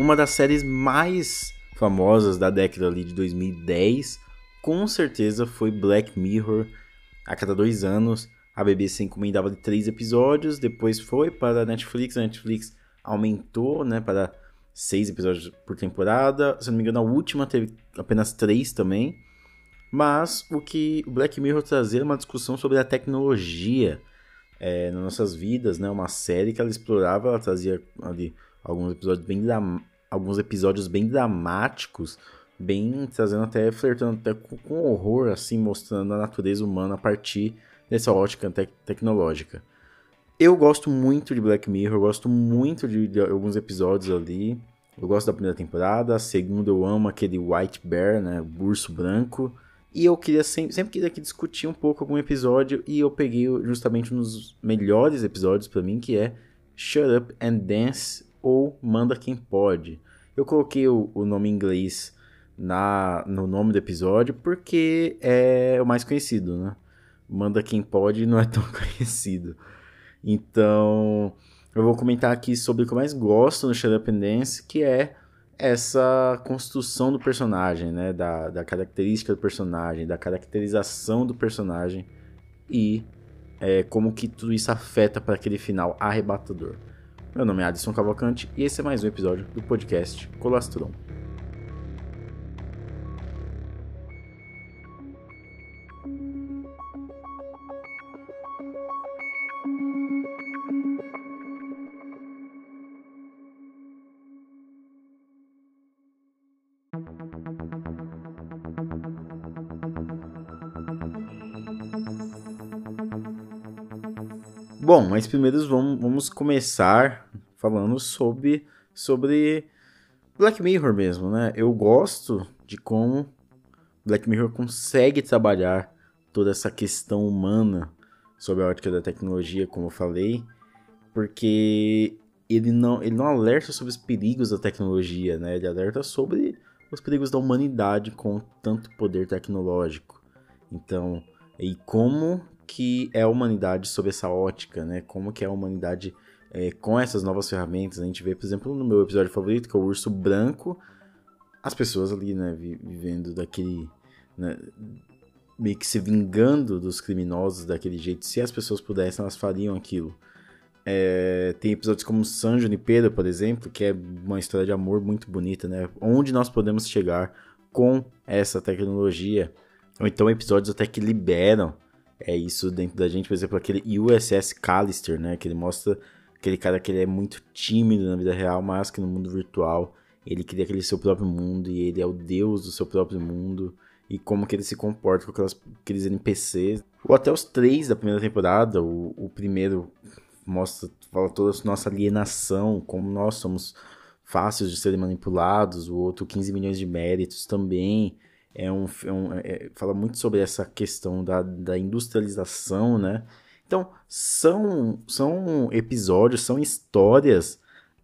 uma das séries mais famosas da década ali de 2010, com certeza foi Black Mirror. A cada dois anos, a BBC encomendava de três episódios, depois foi para a Netflix, a Netflix aumentou, né, para seis episódios por temporada. Se não me engano, a última teve apenas três também. Mas o que o Black Mirror trazia é uma discussão sobre a tecnologia é, nas nossas vidas, né? Uma série que ela explorava, ela trazia ali alguns episódios bem alguns episódios bem dramáticos, bem trazendo até flertando até com, com horror, assim, mostrando a natureza humana a partir dessa ótica te tecnológica. Eu gosto muito de Black Mirror, eu gosto muito de, de, alguns episódios ali. Eu gosto da primeira temporada, a segunda eu amo aquele White Bear, né, o urso branco. E eu queria sempre, sempre queria aqui discutir um pouco algum episódio e eu peguei justamente um dos melhores episódios para mim, que é Shut Up and Dance ou Manda Quem Pode. Eu coloquei o, o nome em inglês na, no nome do episódio porque é o mais conhecido, né? Manda Quem Pode não é tão conhecido. Então, eu vou comentar aqui sobre o que eu mais gosto no Shut Up and Dance, que é essa construção do personagem, né? Da, da característica do personagem, da caracterização do personagem e é, como que tudo isso afeta para aquele final arrebatador. Meu nome é Adson Cavalcante e esse é mais um episódio do podcast Colastron. Bom, mas primeiro vamos, vamos começar falando sobre, sobre Black Mirror mesmo, né? Eu gosto de como Black Mirror consegue trabalhar toda essa questão humana sobre a ótica da tecnologia, como eu falei, porque ele não, ele não alerta sobre os perigos da tecnologia, né? Ele alerta sobre os perigos da humanidade com tanto poder tecnológico. Então, e como que é a humanidade sob essa ótica, né? Como que é a humanidade é, com essas novas ferramentas. A gente vê, por exemplo, no meu episódio favorito, que é o Urso Branco, as pessoas ali, né, vivendo daquele... Né, meio que se vingando dos criminosos daquele jeito. Se as pessoas pudessem, elas fariam aquilo. É, tem episódios como San Junipero, por exemplo, que é uma história de amor muito bonita, né? Onde nós podemos chegar com essa tecnologia. Ou então episódios até que liberam é isso dentro da gente, por exemplo, aquele USS Callister, né, que ele mostra aquele cara que ele é muito tímido na vida real, mas que no mundo virtual ele cria aquele seu próprio mundo e ele é o deus do seu próprio mundo e como que ele se comporta com aquelas, aqueles NPCs. Ou até os três da primeira temporada, o, o primeiro mostra, fala toda a nossa alienação, como nós somos fáceis de serem manipulados, o outro 15 milhões de méritos também, é um, é um é, fala muito sobre essa questão da, da industrialização, né? Então, são, são episódios, são histórias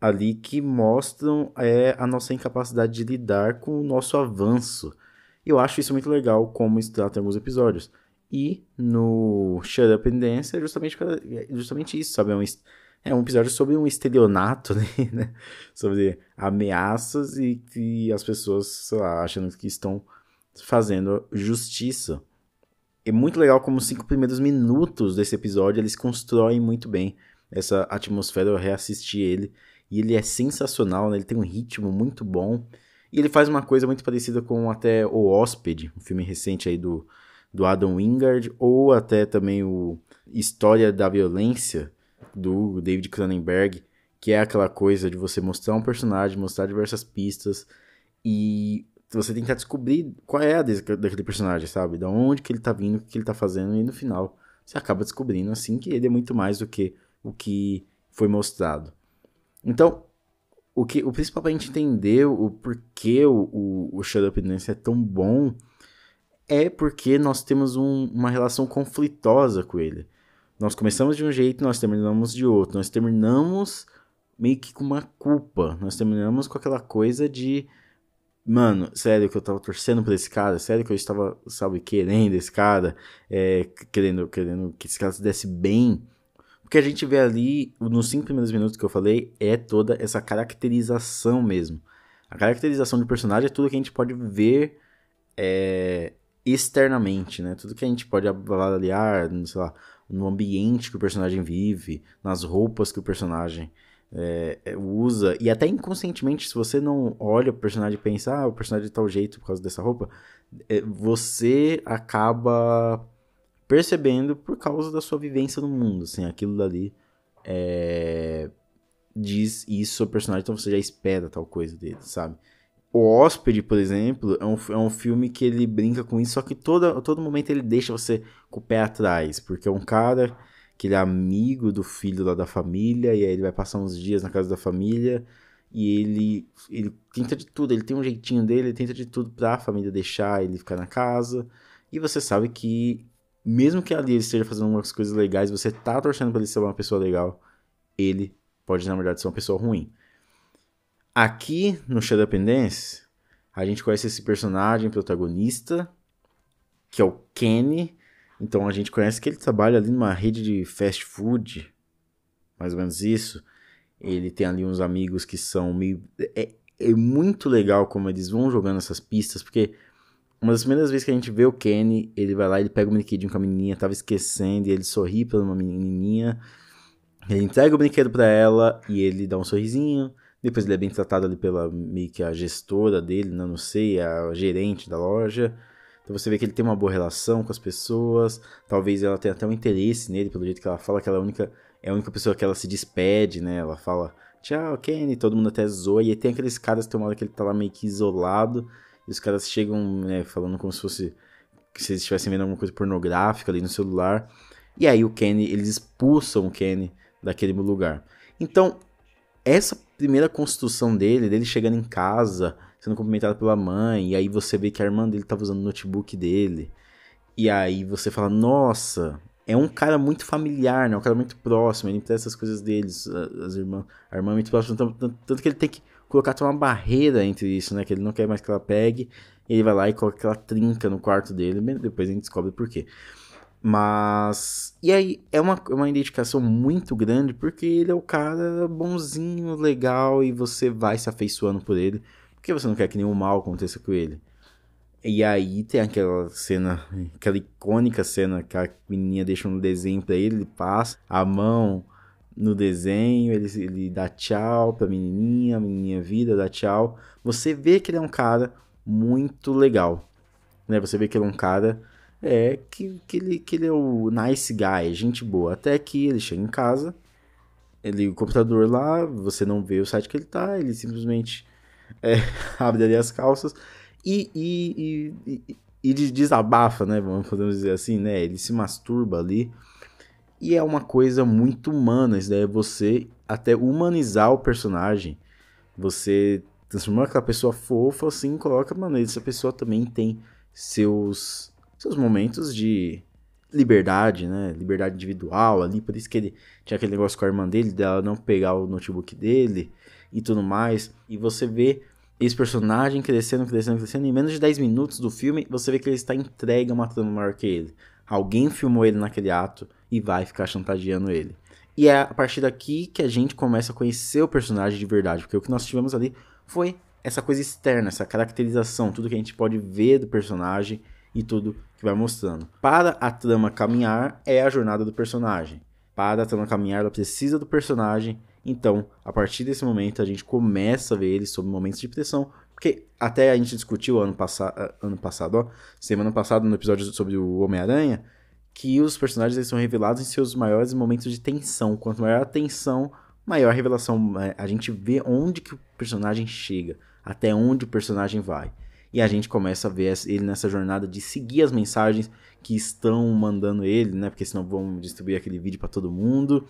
ali que mostram é, a nossa incapacidade de lidar com o nosso avanço. Eu acho isso muito legal, como isso trata em alguns episódios. E no Shut Up and Dance é justamente, é justamente isso, sabe? É um, é um episódio sobre um estelionato, né? sobre ameaças e que as pessoas, sei lá, achando que estão fazendo justiça. É muito legal como os cinco primeiros minutos desse episódio eles constroem muito bem essa atmosfera. Eu reassisti ele e ele é sensacional, né? ele tem um ritmo muito bom. E ele faz uma coisa muito parecida com até O Hóspede, um filme recente aí do, do Adam Wingard, ou até também o História da Violência, do David Cronenberg, que é aquela coisa de você mostrar um personagem, mostrar diversas pistas e você tentar descobrir qual é a daquele personagem, sabe? Da onde que ele tá vindo, o que ele tá fazendo, e no final você acaba descobrindo assim que ele é muito mais do que o que foi mostrado. Então, o, que, o principal pra gente entender o porquê o, o, o Shut Up Dance é tão bom é porque nós temos um, uma relação conflitosa com ele. Nós começamos de um jeito, nós terminamos de outro. Nós terminamos meio que com uma culpa. Nós terminamos com aquela coisa de Mano, sério que eu tava torcendo por esse cara, sério que eu estava, sabe, querendo esse cara, é, querendo, querendo que esse cara se desse bem. Porque a gente vê ali, nos cinco primeiros minutos que eu falei, é toda essa caracterização mesmo. A caracterização de personagem é tudo que a gente pode ver é, externamente, né? Tudo que a gente pode avaliar, sei lá, no ambiente que o personagem vive, nas roupas que o personagem é, é usa, e até inconscientemente, se você não olha o personagem e pensa, ah, o personagem de tal jeito por causa dessa roupa, é, você acaba percebendo por causa da sua vivência no mundo, assim, aquilo dali é, diz isso sobre o personagem, então você já espera tal coisa dele, sabe? O Hóspede, por exemplo, é um, é um filme que ele brinca com isso, só que todo, todo momento ele deixa você com o pé atrás, porque é um cara que ele é amigo do filho lá da família, e aí ele vai passar uns dias na casa da família, e ele, ele tenta de tudo, ele tem um jeitinho dele, ele tenta de tudo pra família deixar ele ficar na casa, e você sabe que, mesmo que ali ele esteja fazendo algumas coisas legais, você tá torcendo pra ele ser uma pessoa legal, ele pode, na verdade, ser uma pessoa ruim. Aqui no Shadow Dance, a gente conhece esse personagem protagonista, que é o Kenny. Então a gente conhece que ele trabalha ali numa rede de fast food, mais ou menos isso. Ele tem ali uns amigos que são meio. É, é muito legal como eles vão jogando essas pistas, porque uma das primeiras vezes que a gente vê o Kenny, ele vai lá, ele pega o brinquedinho com a menininha, tava esquecendo, e ele sorri pra uma menininha. Ele entrega o brinquedo para ela e ele dá um sorrisinho. Depois ele é bem tratado ali pela meio que a gestora dele, não, não sei, a gerente da loja. Então você vê que ele tem uma boa relação com as pessoas. Talvez ela tenha até um interesse nele, pelo jeito que ela fala que ela é a única, é a única pessoa que ela se despede, né? Ela fala, tchau, Kenny, todo mundo até zoa. E tem aqueles caras que tem uma hora que ele tá lá meio que isolado. E os caras chegam, né, falando como se fosse. Se eles estivessem vendo alguma coisa pornográfica ali no celular. E aí o Kenny, eles expulsam o Kenny daquele lugar. Então, essa primeira construção dele, dele chegando em casa, sendo cumprimentado pela mãe, e aí você vê que a irmã dele tava usando o notebook dele. E aí você fala, nossa, é um cara muito familiar, né? Um cara muito próximo, ele empresta as coisas deles, as irmãs, a irmã é muito próxima, tanto, tanto que ele tem que colocar uma barreira entre isso, né? Que ele não quer mais que ela pegue, ele vai lá e coloca aquela trinca no quarto dele, depois a gente descobre por quê. Mas. E aí, é uma, uma identificação muito grande porque ele é o cara bonzinho, legal e você vai se afeiçoando por ele. Porque você não quer que nenhum mal aconteça com ele. E aí tem aquela cena, aquela icônica cena que a menininha deixa um desenho pra ele, ele passa a mão no desenho, ele, ele dá tchau pra menininha, a menininha vira, dá tchau. Você vê que ele é um cara muito legal, né? Você vê que ele é um cara é que, que, ele, que ele é o nice guy, gente boa. Até que ele chega em casa, ele o computador lá, você não vê o site que ele tá, ele simplesmente é, abre ali as calças e, e, e, e, desabafa, né? Vamos podemos dizer assim, né? Ele se masturba ali. E é uma coisa muito humana, isso daí é você até humanizar o personagem. Você transformar aquela pessoa fofa assim, coloca, mano, essa pessoa também tem seus seus momentos de liberdade, né? Liberdade individual ali, por isso que ele tinha aquele negócio com a irmã dele, dela não pegar o notebook dele e tudo mais. E você vê esse personagem crescendo, crescendo, crescendo. Em menos de 10 minutos do filme, você vê que ele está entregue a uma trama maior que ele. Alguém filmou ele naquele ato e vai ficar chantageando ele. E é a partir daqui que a gente começa a conhecer o personagem de verdade, porque o que nós tivemos ali foi essa coisa externa, essa caracterização, tudo que a gente pode ver do personagem e tudo que vai mostrando. Para a trama caminhar, é a jornada do personagem. Para a trama caminhar, ela precisa do personagem. Então, a partir desse momento, a gente começa a ver ele sob momentos de pressão. Porque até a gente discutiu ano, ano passado, ó, semana passada, no episódio sobre o Homem-Aranha, que os personagens eles são revelados em seus maiores momentos de tensão. Quanto maior a tensão, maior a revelação. É, a gente vê onde que o personagem chega, até onde o personagem vai. E a gente começa a ver ele nessa jornada de seguir as mensagens que estão mandando ele, né? Porque senão vão distribuir aquele vídeo para todo mundo.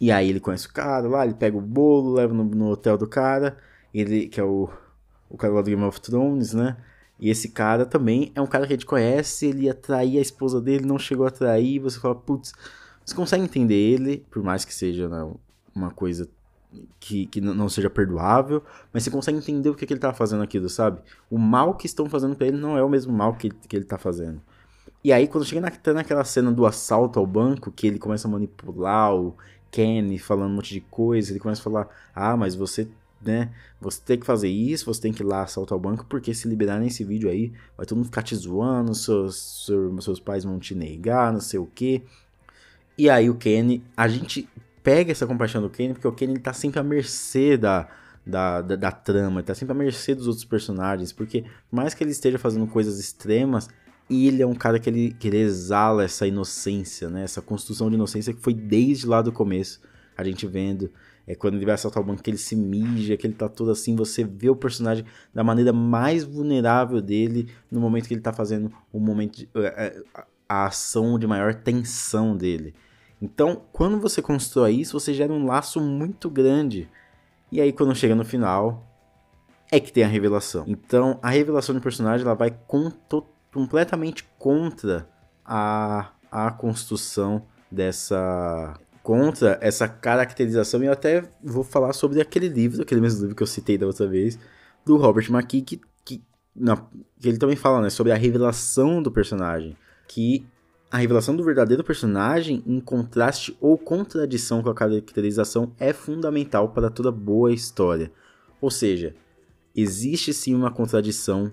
E aí ele conhece o cara lá, ele pega o bolo, leva no, no hotel do cara, ele que é o, o cara lá do Game of Thrones, né? E esse cara também é um cara que a gente conhece, ele ia trair a esposa dele, não chegou a trair, você fala, putz, você consegue entender ele, por mais que seja né, uma coisa que, que não seja perdoável, mas você consegue entender o que, que ele tá fazendo aquilo, sabe? O mal que estão fazendo para ele não é o mesmo mal que, que ele tá fazendo. E aí, quando chega na, tá naquela cena do assalto ao banco, que ele começa a manipular o Kenny, falando um monte de coisa, ele começa a falar: Ah, mas você, né, você tem que fazer isso, você tem que ir lá assaltar o banco, porque se liberar nesse vídeo aí, vai todo mundo ficar te zoando, seus, seus, seus pais vão te negar, não sei o que. E aí, o Kenny, a gente pega essa compaixão do Kenny, porque o Kenny ele tá sempre à mercê da da, da, da trama, ele tá sempre à mercê dos outros personagens, porque por mais que ele esteja fazendo coisas extremas, ele é um cara que ele, que ele exala essa inocência, né? Essa construção de inocência que foi desde lá do começo. A gente vendo, é quando ele vai assaltar o banco, que ele se mija, que ele tá todo assim, você vê o personagem da maneira mais vulnerável dele, no momento que ele tá fazendo o momento de, a, é, é, a ação de maior tensão dele. Então, quando você constrói isso, você gera um laço muito grande e aí, quando chega no final, é que tem a revelação. Então, a revelação do personagem ela vai completamente contra a, a construção dessa. contra essa caracterização. E eu até vou falar sobre aquele livro, aquele mesmo livro que eu citei da outra vez, do Robert McKee, que, que, na, que ele também fala né, sobre a revelação do personagem. Que a revelação do verdadeiro personagem, em contraste ou contradição com a caracterização, é fundamental para toda boa história. Ou seja, existe sim uma contradição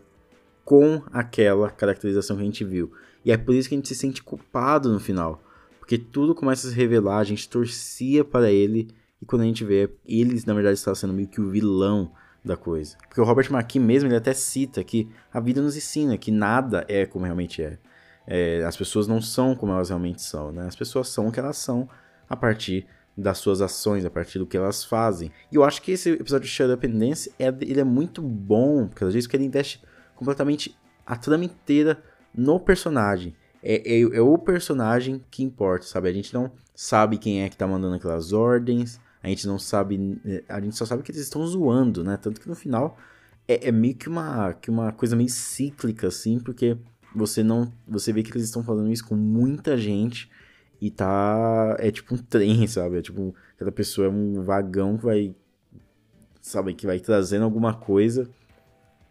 com aquela caracterização que a gente viu. E é por isso que a gente se sente culpado no final. Porque tudo começa a se revelar, a gente torcia para ele, e quando a gente vê, ele na verdade está sendo meio que o vilão da coisa. Porque o Robert McKee mesmo, ele até cita que a vida nos ensina que nada é como realmente é. É, as pessoas não são como elas realmente são, né? As pessoas são o que elas são a partir das suas ações, a partir do que elas fazem. E eu acho que esse episódio de Shut Up and Dance, é, ele é muito bom, porque às vezes que ele investe completamente a trama inteira no personagem. É, é, é, o personagem que importa, sabe? A gente não sabe quem é que tá mandando aquelas ordens, a gente não sabe, a gente só sabe que eles estão zoando, né? Tanto que no final é, é meio que uma, que uma coisa meio cíclica, assim, porque você não. Você vê que eles estão fazendo isso com muita gente e tá. É tipo um trem, sabe? É tipo. Cada pessoa é um vagão que vai. Sabe? Que vai trazendo alguma coisa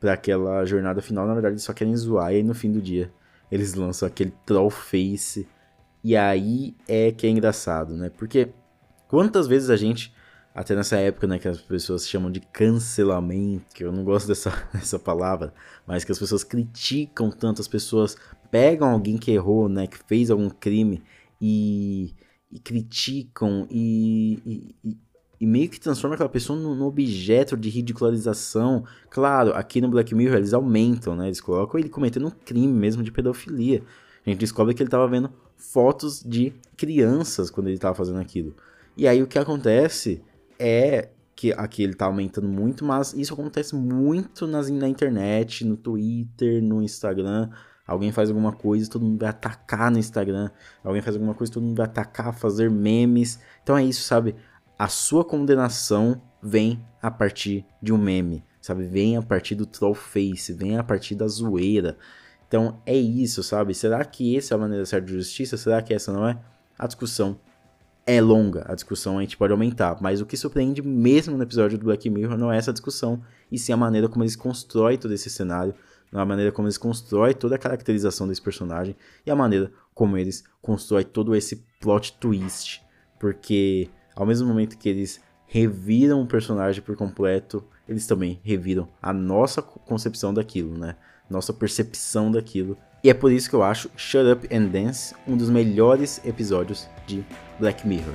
para aquela jornada final. Na verdade, eles só querem zoar. E aí no fim do dia, eles lançam aquele troll face. E aí é que é engraçado, né? Porque quantas vezes a gente até nessa época, né, que as pessoas chamam de cancelamento, que eu não gosto dessa, dessa palavra, mas que as pessoas criticam tanto, as pessoas pegam alguém que errou, né, que fez algum crime e, e criticam e, e, e, meio que transformam aquela pessoa num, objeto de ridicularização. Claro, aqui no Black Mirror eles aumentam, né, eles colocam ele cometendo um crime mesmo de pedofilia. A gente descobre que ele estava vendo fotos de crianças quando ele estava fazendo aquilo. E aí o que acontece é que aqui ele tá aumentando muito, mas isso acontece muito nas, na internet, no Twitter, no Instagram. Alguém faz alguma coisa, todo mundo vai atacar no Instagram. Alguém faz alguma coisa, todo mundo vai atacar, fazer memes. Então é isso, sabe? A sua condenação vem a partir de um meme, sabe? Vem a partir do troll face, vem a partir da zoeira. Então é isso, sabe? Será que essa é a maneira certa de justiça? Será que essa não é? A discussão é longa, a discussão a gente pode aumentar, mas o que surpreende mesmo no episódio do Black Mirror não é essa discussão, e sim a maneira como eles constroem todo esse cenário, a maneira como eles constroem toda a caracterização desse personagem e a maneira como eles constroem todo esse plot twist, porque ao mesmo momento que eles reviram o personagem por completo, eles também reviram a nossa concepção daquilo, né? Nossa percepção daquilo e é por isso que eu acho Shut Up and Dance um dos melhores episódios de Black Mirror.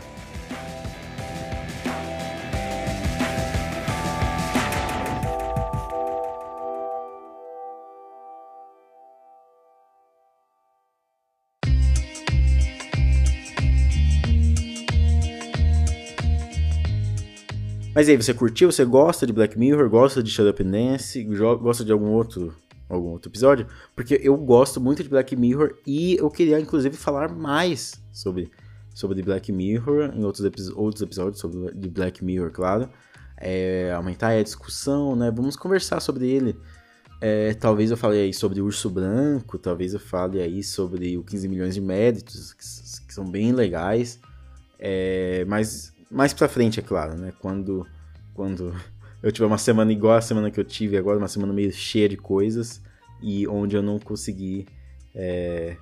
Mas aí, você curtiu? Você gosta de Black Mirror? Gosta de Shut Up Dance? Gosta de algum outro algum outro episódio, porque eu gosto muito de Black Mirror e eu queria inclusive falar mais sobre sobre Black Mirror em outros, epi outros episódios sobre de Black Mirror, claro. É, aumentar a discussão, né? Vamos conversar sobre ele. É, talvez eu fale aí sobre Urso Branco, talvez eu fale aí sobre o 15 milhões de méritos, que, que são bem legais. É, mas mais pra frente, é claro, né? Quando, quando eu tive uma semana igual a semana que eu tive agora, uma semana meio cheia de coisas e onde eu não consegui é,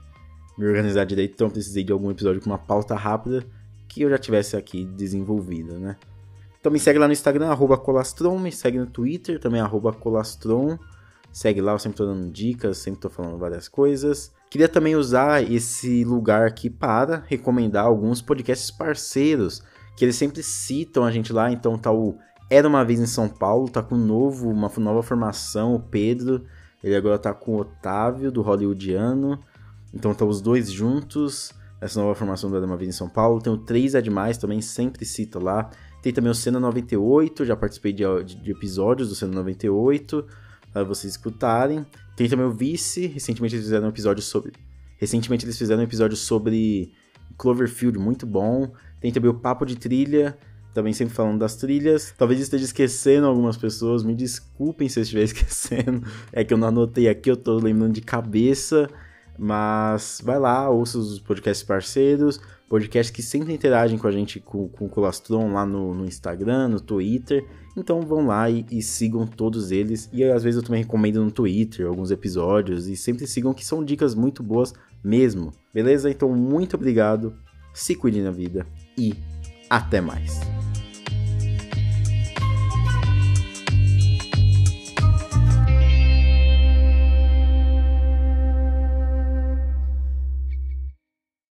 me organizar direito, então precisei de algum episódio com uma pauta rápida que eu já tivesse aqui desenvolvida, né? Então me segue lá no Instagram, arroba Colastron, me segue no Twitter, também arroba Colastron. Segue lá, eu sempre tô dando dicas, sempre tô falando várias coisas. Queria também usar esse lugar aqui para recomendar alguns podcasts parceiros, que eles sempre citam a gente lá, então tá o Era Uma Vez em São Paulo, tá com um novo, uma nova formação, o Pedro, ele agora tá com o Otávio, do Hollywoodiano, então tá os dois juntos, essa nova formação do Era Uma Vez em São Paulo, tem o 3 é Demais também, sempre cita lá, tem também o Cena 98, já participei de, de, de episódios do Cena 98, para vocês escutarem. Tem também o Vice, recentemente eles fizeram um episódio sobre. Recentemente eles fizeram um episódio sobre Cloverfield, muito bom. Tem também o Papo de Trilha, também sempre falando das trilhas. Talvez esteja esquecendo algumas pessoas, me desculpem se eu estiver esquecendo. É que eu não anotei aqui, eu tô lembrando de cabeça. Mas vai lá, ouça os podcasts parceiros, podcasts que sempre interagem com a gente, com, com o Colastron lá no, no Instagram, no Twitter. Então vão lá e, e, sigam todos eles. E às vezes eu também recomendo no Twitter alguns episódios. E sempre sigam que são dicas muito boas mesmo. Beleza? Então muito obrigado. Se cuide na vida e até mais.